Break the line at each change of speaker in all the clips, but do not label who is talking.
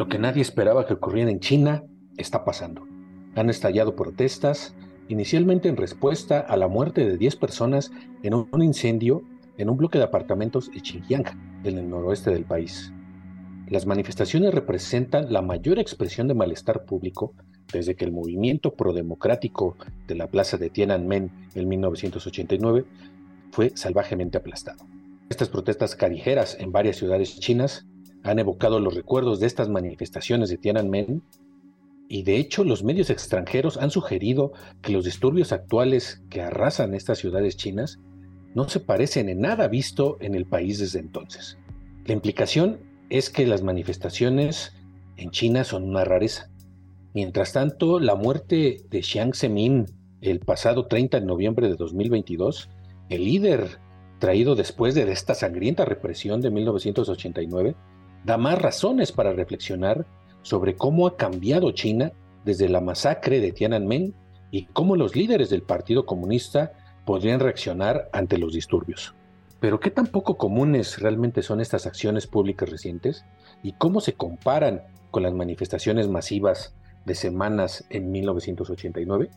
Lo que nadie esperaba que ocurriera en China está pasando. Han estallado protestas, inicialmente en respuesta a la muerte de 10 personas en un incendio en un bloque de apartamentos en Xinjiang, en el noroeste del país. Las manifestaciones representan la mayor expresión de malestar público desde que el movimiento prodemocrático de la plaza de Tiananmen en 1989 fue salvajemente aplastado. Estas protestas callejeras en varias ciudades chinas han evocado los recuerdos de estas manifestaciones de Tiananmen y de hecho los medios extranjeros han sugerido que los disturbios actuales que arrasan estas ciudades chinas no se parecen en nada visto en el país desde entonces. La implicación es que las manifestaciones en China son una rareza. Mientras tanto, la muerte de Jiang Zemin el pasado 30 de noviembre de 2022, el líder traído después de esta sangrienta represión de 1989, da más razones para reflexionar sobre cómo ha cambiado China desde la masacre de Tiananmen y cómo los líderes del Partido Comunista podrían reaccionar ante los disturbios. Pero ¿qué tan poco comunes realmente son estas acciones públicas recientes y cómo se comparan con las manifestaciones masivas de semanas en 1989?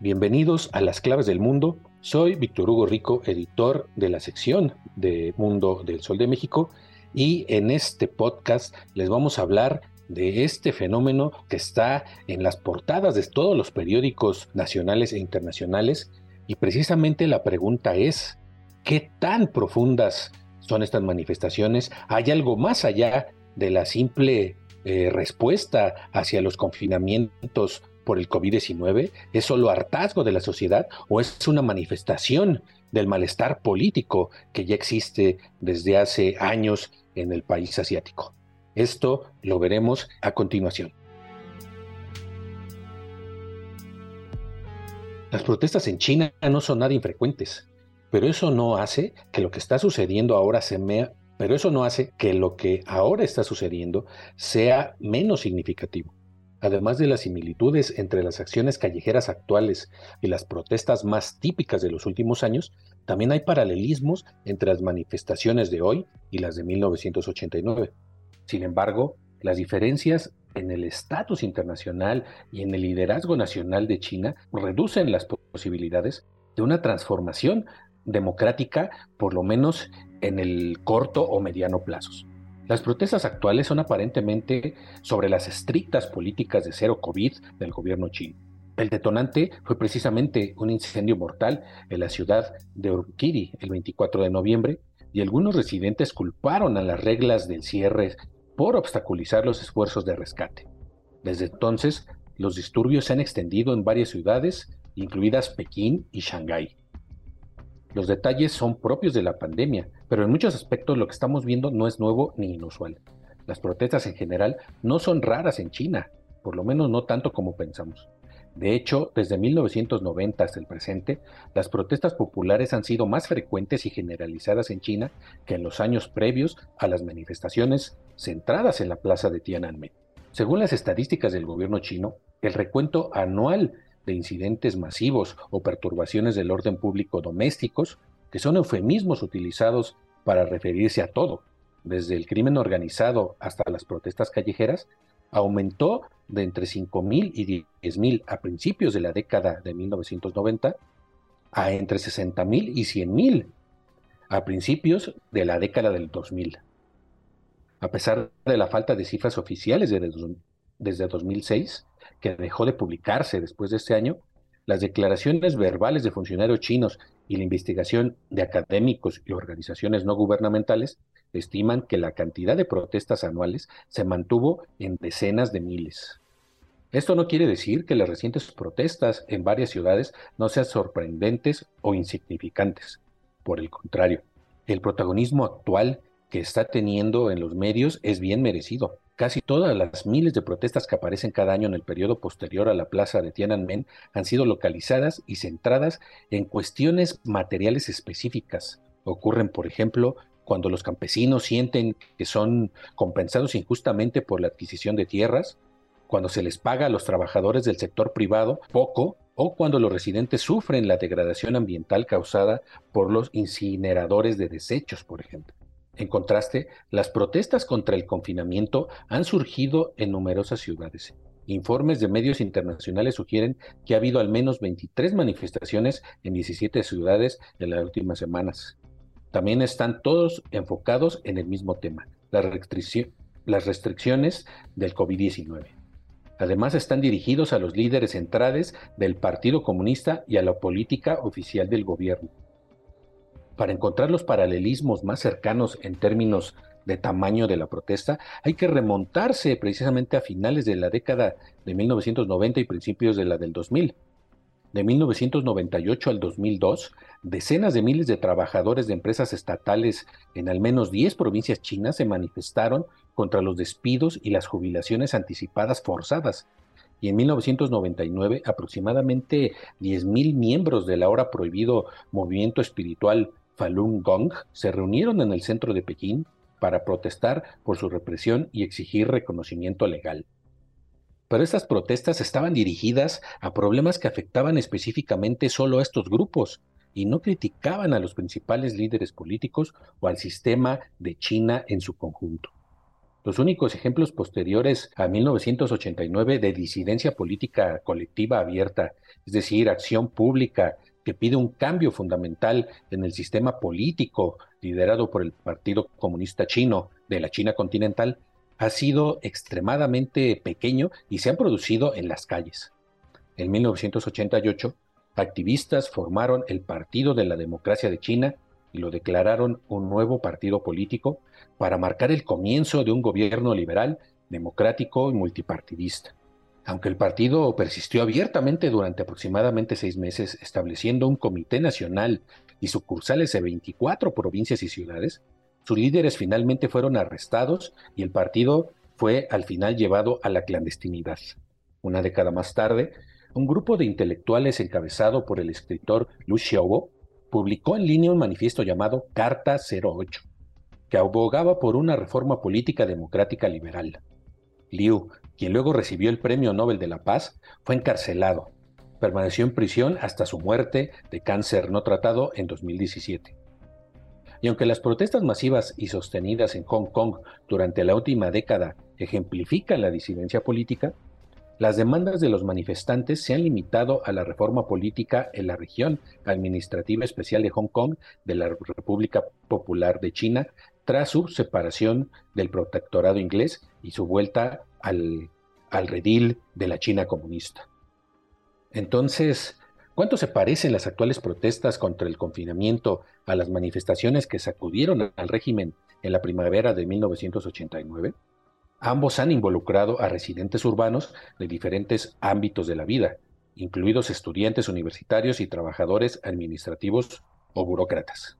Bienvenidos a Las Claves del Mundo. Soy Víctor Hugo Rico, editor de la sección de Mundo del Sol de México y en este podcast les vamos a hablar de este fenómeno que está en las portadas de todos los periódicos nacionales e internacionales y precisamente la pregunta es, ¿qué tan profundas son estas manifestaciones? ¿Hay algo más allá de la simple eh, respuesta hacia los confinamientos por el COVID-19? ¿Es solo hartazgo de la sociedad o es una manifestación del malestar político que ya existe desde hace años en el país asiático. Esto lo veremos a continuación. Las protestas en China no son nada infrecuentes, pero eso no hace que lo que está sucediendo ahora se me... pero eso no hace que lo que ahora está sucediendo sea menos significativo. Además de las similitudes entre las acciones callejeras actuales y las protestas más típicas de los últimos años, también hay paralelismos entre las manifestaciones de hoy y las de 1989. Sin embargo, las diferencias en el estatus internacional y en el liderazgo nacional de China reducen las posibilidades de una transformación democrática, por lo menos en el corto o mediano plazos. Las protestas actuales son aparentemente sobre las estrictas políticas de cero COVID del gobierno chino. El detonante fue precisamente un incendio mortal en la ciudad de Urumqi el 24 de noviembre y algunos residentes culparon a las reglas del cierre por obstaculizar los esfuerzos de rescate. Desde entonces, los disturbios se han extendido en varias ciudades, incluidas Pekín y Shanghái. Los detalles son propios de la pandemia, pero en muchos aspectos lo que estamos viendo no es nuevo ni inusual. Las protestas en general no son raras en China, por lo menos no tanto como pensamos. De hecho, desde 1990 hasta el presente, las protestas populares han sido más frecuentes y generalizadas en China que en los años previos a las manifestaciones centradas en la plaza de Tiananmen. Según las estadísticas del gobierno chino, el recuento anual de incidentes masivos o perturbaciones del orden público domésticos, que son eufemismos utilizados para referirse a todo, desde el crimen organizado hasta las protestas callejeras, aumentó de entre 5.000 y 10.000 a principios de la década de 1990 a entre 60.000 y 100.000 a principios de la década del 2000. A pesar de la falta de cifras oficiales desde, desde 2006, que dejó de publicarse después de este año, las declaraciones verbales de funcionarios chinos y la investigación de académicos y organizaciones no gubernamentales estiman que la cantidad de protestas anuales se mantuvo en decenas de miles. Esto no quiere decir que las recientes protestas en varias ciudades no sean sorprendentes o insignificantes. Por el contrario, El protagonismo actual que está teniendo en los medios es bien merecido. Casi todas las miles de protestas que aparecen cada año en el periodo posterior a la plaza de Tiananmen han sido localizadas y centradas en cuestiones materiales específicas. Ocurren, por ejemplo, cuando los campesinos sienten que son compensados injustamente por la adquisición de tierras, cuando se les paga a los trabajadores del sector privado poco o cuando los residentes sufren la degradación ambiental causada por los incineradores de desechos, por ejemplo. En contraste, las protestas contra el confinamiento han surgido en numerosas ciudades. Informes de medios internacionales sugieren que ha habido al menos 23 manifestaciones en 17 ciudades en las últimas semanas. También están todos enfocados en el mismo tema, las, restricciones del COVID-19. Además, están dirigidos a los líderes centrales del Partido Comunista y a la política oficial del gobierno para encontrar los paralelismos más cercanos en términos de tamaño de la protesta, hay que remontarse precisamente a finales de la década de 1990 y principios de la del 2000. De 1998 al 2002, decenas de miles de trabajadores de empresas estatales en al menos 10 provincias chinas se manifestaron contra los despidos y las jubilaciones anticipadas forzadas. Y en 1999, aproximadamente 10.000 miembros del ahora prohibido movimiento espiritual Falun Gong se reunieron en el centro de Pekín para protestar por su represión y exigir reconocimiento legal. Pero estas protestas estaban dirigidas a problemas que afectaban específicamente solo a estos grupos y no criticaban a los principales líderes políticos o al sistema de China en su conjunto. Los únicos ejemplos posteriores a 1989 de disidencia política colectiva abierta, es decir, acción pública que pide un cambio fundamental en el sistema político liderado por el Partido Comunista Chino de la China continental, ha sido extremadamente pequeño y se han producido en las calles. En 1988, activistas formaron el Partido de la Democracia de China y lo declararon un nuevo partido político para marcar el comienzo de un gobierno liberal, democrático y multipartidista. Aunque el partido persistió abiertamente durante aproximadamente seis meses, estableciendo un comité nacional y sucursales en 24 provincias y ciudades, sus líderes finalmente fueron arrestados y el partido fue al final llevado a la clandestinidad. Una década más tarde, un grupo de intelectuales encabezado por el escritor Lu Xiaobo publicó en línea un manifiesto llamado Carta 08, que abogaba por una reforma política democrática liberal. Liu quien luego recibió el Premio Nobel de la Paz, fue encarcelado. Permaneció en prisión hasta su muerte de cáncer no tratado en 2017. Y aunque las protestas masivas y sostenidas en Hong Kong durante la última década ejemplifican la disidencia política, las demandas de los manifestantes se han limitado a la reforma política en la región administrativa especial de Hong Kong de la República Popular de China tras su separación del protectorado inglés y su vuelta al, redil de la China comunista. Entonces, ¿cuánto se parecen las actuales protestas contra el confinamiento a las manifestaciones que sacudieron al régimen en la primavera de 1989? Ambos han involucrado a residentes urbanos de diferentes ámbitos de la vida, incluidos estudiantes universitarios y trabajadores administrativos o burócratas.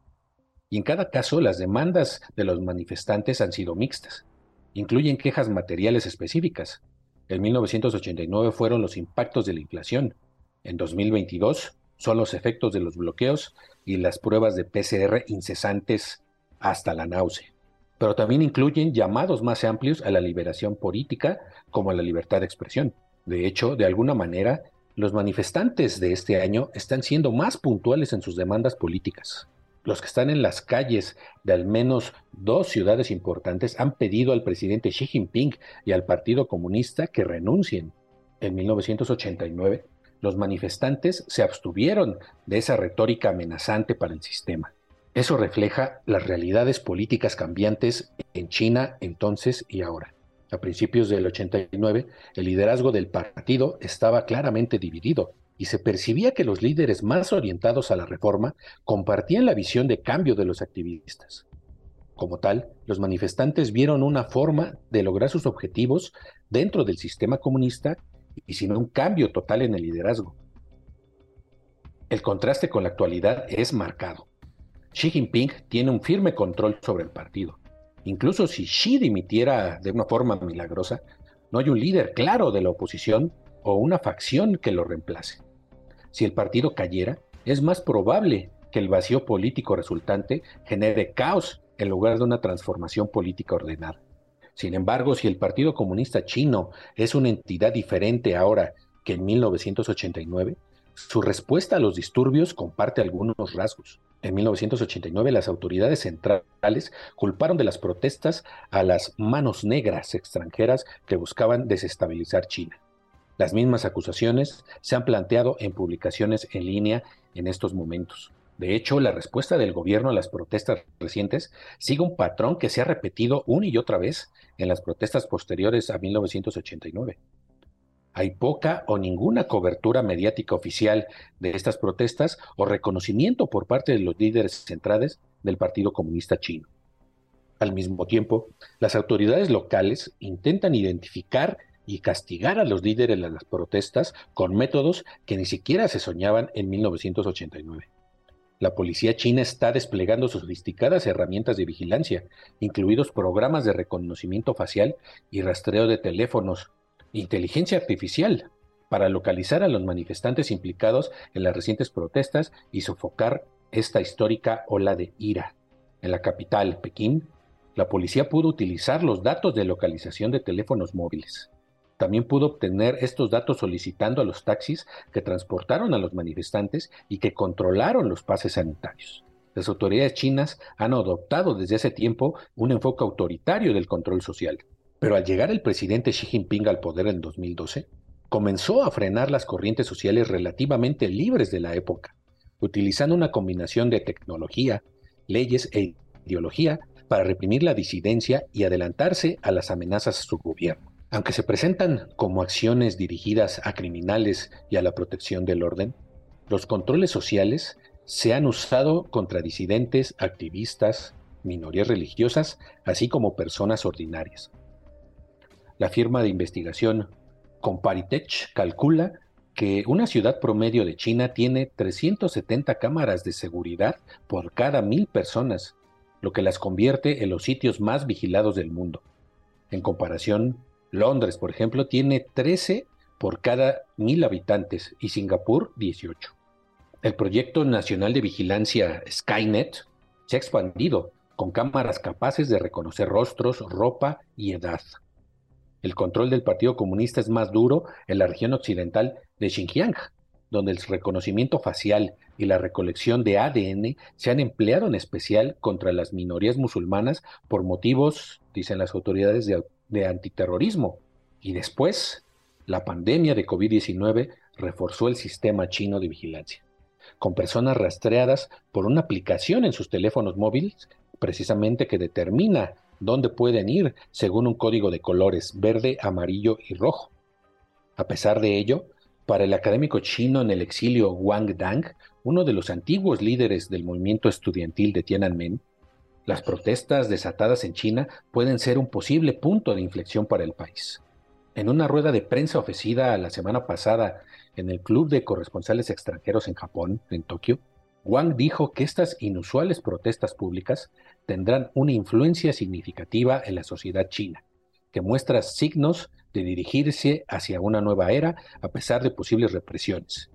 Y en cada caso las demandas de los manifestantes han sido mixtas incluyen quejas materiales específicas. En 1989 fueron los impactos de la inflación. En 2022 son los efectos de los bloqueos y las pruebas de PCR incesantes hasta la náusea. Pero también incluyen llamados más amplios a la liberación política como a la libertad de expresión. De hecho, de alguna manera, los manifestantes de este año están siendo más puntuales en sus demandas políticas los que están en las calles de al menos dos ciudades importantes han pedido al presidente Xi Jinping y al Partido Comunista que renuncien. En 1989, los manifestantes se abstuvieron de esa retórica amenazante para el sistema. Eso refleja las realidades políticas cambiantes en China entonces y ahora. A principios del 89, el liderazgo del partido estaba claramente dividido y se percibía que los líderes más orientados a la reforma compartían la visión de cambio de los activistas. Como tal, los manifestantes vieron una forma de lograr sus objetivos dentro del sistema comunista y sin un cambio total en el liderazgo. El contraste con la actualidad es marcado. Xi Jinping tiene un firme control sobre el partido. Incluso si Xi dimitiera de una forma milagrosa, no hay un líder claro de la oposición o una facción que lo reemplace. Si el partido cayera, es más probable que el vacío político resultante genere caos en lugar de una transformación política ordenada. Sin embargo, si el Partido Comunista Chino es una entidad diferente ahora que en 1989, su respuesta a los disturbios comparte algunos rasgos. En 1989 las autoridades centrales culparon de las protestas a las manos negras extranjeras que buscaban desestabilizar China. Las mismas acusaciones se han planteado en publicaciones en línea en estos momentos. De hecho, la respuesta del gobierno a las protestas recientes sigue un patrón que se ha repetido una y otra vez en las protestas posteriores a 1989. Hay poca o ninguna cobertura mediática oficial de estas protestas o reconocimiento por parte de los líderes centrales del Partido Comunista Chino. Al mismo tiempo, las autoridades locales intentan identificar y castigar a los líderes de las protestas con métodos que ni siquiera se soñaban en 1989. La policía china está desplegando sofisticadas herramientas de vigilancia, incluidos programas de reconocimiento facial y rastreo de teléfonos, inteligencia artificial, para localizar a los manifestantes implicados en las recientes protestas y sofocar esta histórica ola de ira. En la capital, Pekín, la policía pudo utilizar los datos de localización de teléfonos móviles. También pudo obtener estos datos solicitando a los taxis que transportaron a los manifestantes y que controlaron los pases sanitarios. Las autoridades chinas han adoptado desde hace tiempo un enfoque autoritario del control social. Pero al llegar el presidente Xi Jinping al poder en 2012, comenzó a frenar las corrientes sociales relativamente libres de la época, utilizando una combinación de tecnología, leyes e ideología para reprimir la disidencia y adelantarse a las amenazas a su gobierno. Aunque se presentan como acciones dirigidas a criminales y a la protección del orden, los controles sociales se han usado contra disidentes, activistas, minorías religiosas, así como personas ordinarias. La firma de investigación Comparitech calcula que una ciudad promedio de China tiene 370 cámaras de seguridad por cada mil personas, lo que las convierte en los sitios más vigilados del mundo. En comparación, Londres, por ejemplo, tiene 13 por cada mil habitantes y Singapur 18. El proyecto nacional de vigilancia Skynet se ha expandido con cámaras capaces de reconocer rostros, ropa y edad. El control del Partido Comunista es más duro en la región occidental de Xinjiang, donde el reconocimiento facial y la recolección de ADN se han empleado en especial contra las minorías musulmanas por motivos, dicen las autoridades, de de antiterrorismo. Y después, la pandemia de COVID-19 reforzó el sistema chino de vigilancia, con personas rastreadas por una aplicación en sus teléfonos móviles, precisamente que determina dónde pueden ir según un código de colores verde, amarillo y rojo. A pesar de ello, para el académico chino en el exilio Wang Dang, uno de los antiguos líderes del movimiento estudiantil de Tiananmen, las protestas desatadas en China pueden ser un posible punto de inflexión para el país. En una rueda de prensa ofrecida la semana pasada en el Club de Corresponsales Extranjeros en Japón, en Tokio, Wang dijo que estas inusuales protestas públicas tendrán una influencia significativa en la sociedad china, que muestra signos de dirigirse hacia una nueva era a pesar de posibles represiones.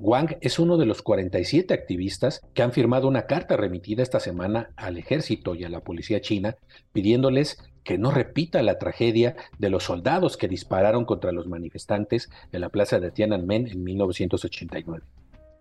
Wang es uno de los 47 activistas que han firmado una carta remitida esta semana al ejército y a la policía china pidiéndoles que no repita la tragedia de los soldados que dispararon contra los manifestantes en la plaza de Tiananmen en 1989.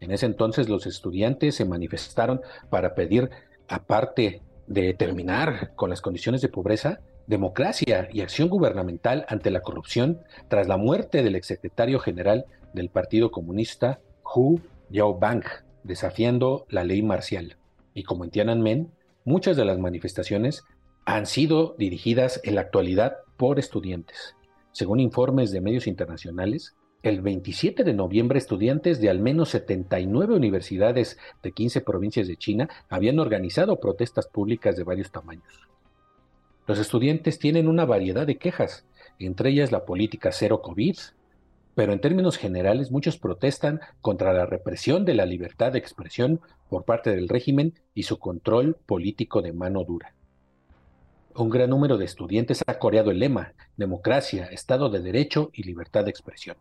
En ese entonces los estudiantes se manifestaron para pedir, aparte de terminar con las condiciones de pobreza, democracia y acción gubernamental ante la corrupción tras la muerte del exsecretario general del Partido Comunista, Hu Yaobang, desafiando la ley marcial. Y como en Tiananmen, muchas de las manifestaciones han sido dirigidas en la actualidad por estudiantes. Según informes de medios internacionales, el 27 de noviembre estudiantes de al menos 79 universidades de 15 provincias de China habían organizado protestas públicas de varios tamaños. Los estudiantes tienen una variedad de quejas, entre ellas la política cero COVID, pero en términos generales muchos protestan contra la represión de la libertad de expresión por parte del régimen y su control político de mano dura. Un gran número de estudiantes ha coreado el lema democracia, Estado de Derecho y libertad de expresión.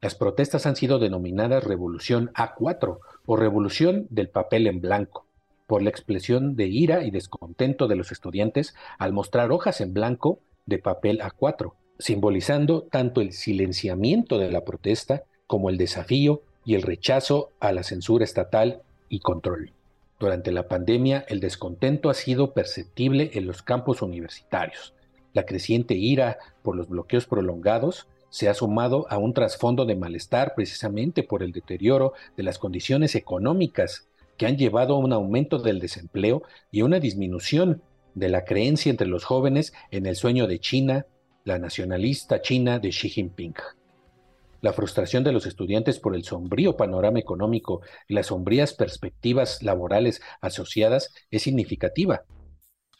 Las protestas han sido denominadas Revolución A4 o Revolución del papel en blanco, por la expresión de ira y descontento de los estudiantes al mostrar hojas en blanco de papel A4, simbolizando tanto el silenciamiento de la protesta como el desafío y el rechazo a la censura estatal y control. Durante la pandemia, el descontento ha sido perceptible en los campos universitarios. La creciente ira por los bloqueos prolongados se ha sumado a un trasfondo de malestar precisamente por el deterioro de las condiciones económicas que han llevado a un aumento del desempleo y a una disminución de la creencia entre los jóvenes en el sueño de China, la nacionalista china de Xi Jinping. La frustración de los estudiantes por el sombrío panorama económico y las sombrías perspectivas laborales asociadas es significativa.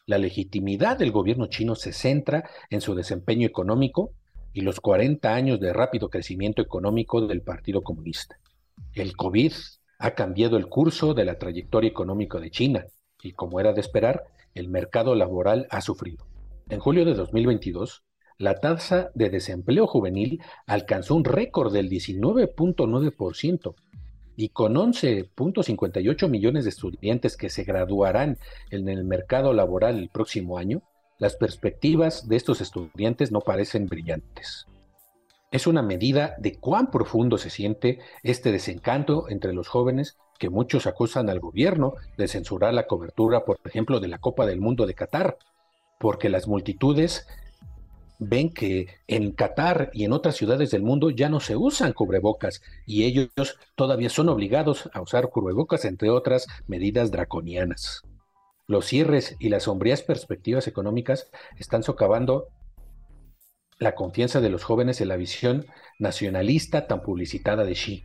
La legitimidad del gobierno chino se centra en su desempeño económico y los 40 años de rápido crecimiento económico del Partido Comunista. El COVID ha cambiado el curso de la trayectoria económica de China y, como era de esperar, el mercado laboral ha sufrido. En julio de 2022, la tasa de desempleo juvenil alcanzó un récord del 19.9% y con 11.58 millones de estudiantes que se graduarán en el mercado laboral el próximo año, las perspectivas de estos estudiantes no parecen brillantes. Es una medida de cuán profundo se siente este desencanto entre los jóvenes que muchos acusan al gobierno de censurar la cobertura, por ejemplo, de la Copa del Mundo de Qatar, porque las multitudes ven que en Qatar y en otras ciudades del mundo ya no se usan cubrebocas y ellos todavía son obligados a usar cubrebocas, entre otras medidas draconianas. Los cierres y las sombrías perspectivas económicas están socavando la confianza de los jóvenes en la visión nacionalista tan publicitada de Xi.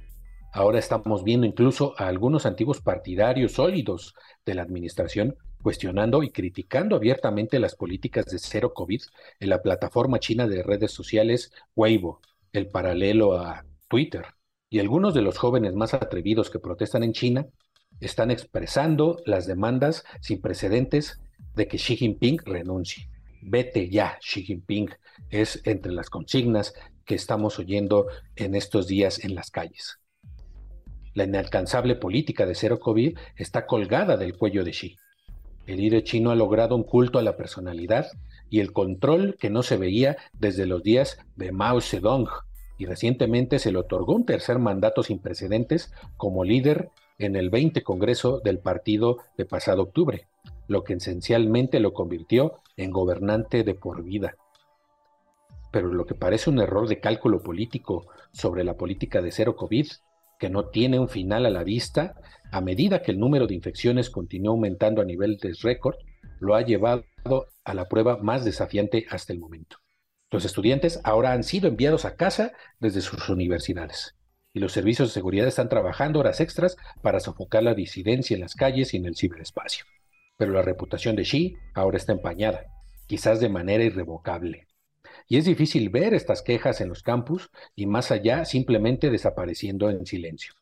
Ahora estamos viendo incluso a algunos antiguos partidarios sólidos de la administración cuestionando y criticando abiertamente las políticas de cero COVID en la plataforma china de redes sociales Weibo, el paralelo a Twitter. Y algunos de los jóvenes más atrevidos que protestan en China están expresando las demandas sin precedentes de que Xi Jinping renuncie. Vete ya, Xi Jinping, es entre las consignas que estamos oyendo en estos días en las calles. La inalcanzable política de cero COVID está colgada del cuello de Xi. El líder chino ha logrado un culto a la personalidad y el control que no se veía desde los días de Mao Zedong, y recientemente se le otorgó un tercer mandato sin precedentes como líder en el 20 Congreso del partido de pasado octubre, lo que esencialmente lo convirtió en gobernante de por vida. Pero lo que parece un error de cálculo político sobre la política de cero COVID que no tiene un final a la vista, a medida que el número de infecciones continúa aumentando a nivel de récord, lo ha llevado a la prueba más desafiante hasta el momento. Los estudiantes ahora han sido enviados a casa desde sus universidades y los servicios de seguridad están trabajando horas extras para sofocar la disidencia en las calles y en el ciberespacio. Pero la reputación de Xi ahora está empañada, quizás de manera irrevocable y es difícil ver estas quejas en los campus y más allá simplemente desapareciendo en silencio.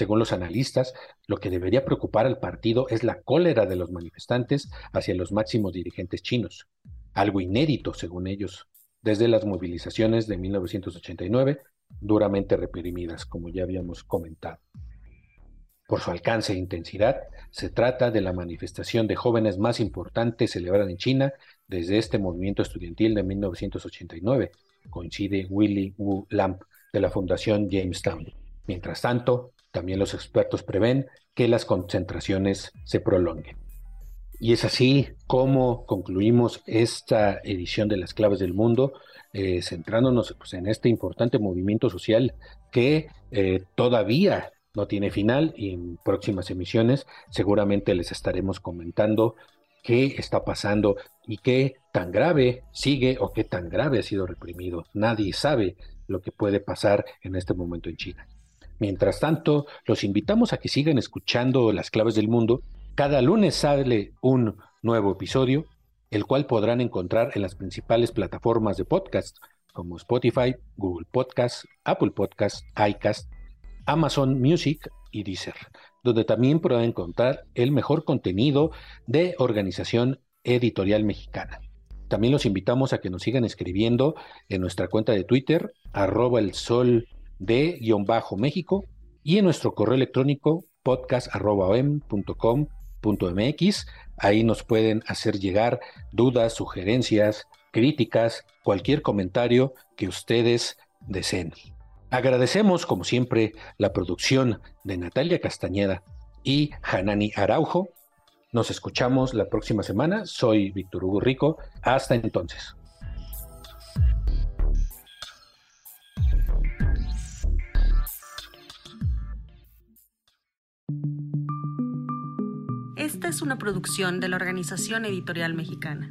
Según los analistas, lo que debería preocupar al partido es la cólera de los manifestantes hacia los máximos dirigentes chinos, algo inédito según ellos, desde las movilizaciones de 1989, duramente reprimidas, como ya habíamos comentado. Por su alcance e intensidad, se trata de la manifestación de jóvenes más importante celebrada en China desde este movimiento estudiantil de 1989, coincide Willy Wu Lamp de la Fundación Jamestown. Mientras tanto, también los expertos prevén que las concentraciones se prolonguen. Y es así como concluimos esta edición de Las Claves del Mundo, eh, centrándonos pues, en este importante movimiento social que eh, todavía no tiene final y en próximas emisiones seguramente les estaremos comentando qué está pasando y qué tan grave sigue o qué tan grave ha sido reprimido. Nadie sabe lo que puede pasar en este momento en China. Mientras tanto, los invitamos a que sigan escuchando las claves del mundo. Cada lunes sale un nuevo episodio, el cual podrán encontrar en las principales plataformas de podcast como Spotify, Google Podcast, Apple Podcast, iCast, Amazon Music y Deezer, donde también podrán encontrar el mejor contenido de Organización Editorial Mexicana. También los invitamos a que nos sigan escribiendo en nuestra cuenta de Twitter, arroba el sol de guion bajo México, y en nuestro correo electrónico podcast.com.mx. Ahí nos pueden hacer llegar dudas, sugerencias, críticas, cualquier comentario que ustedes deseen. Agradecemos, como siempre, la producción de Natalia Castañeda y Hanani Araujo. Nos escuchamos la próxima semana. Soy Víctor Hugo Rico. Hasta entonces.
Una producción de la Organización Editorial Mexicana.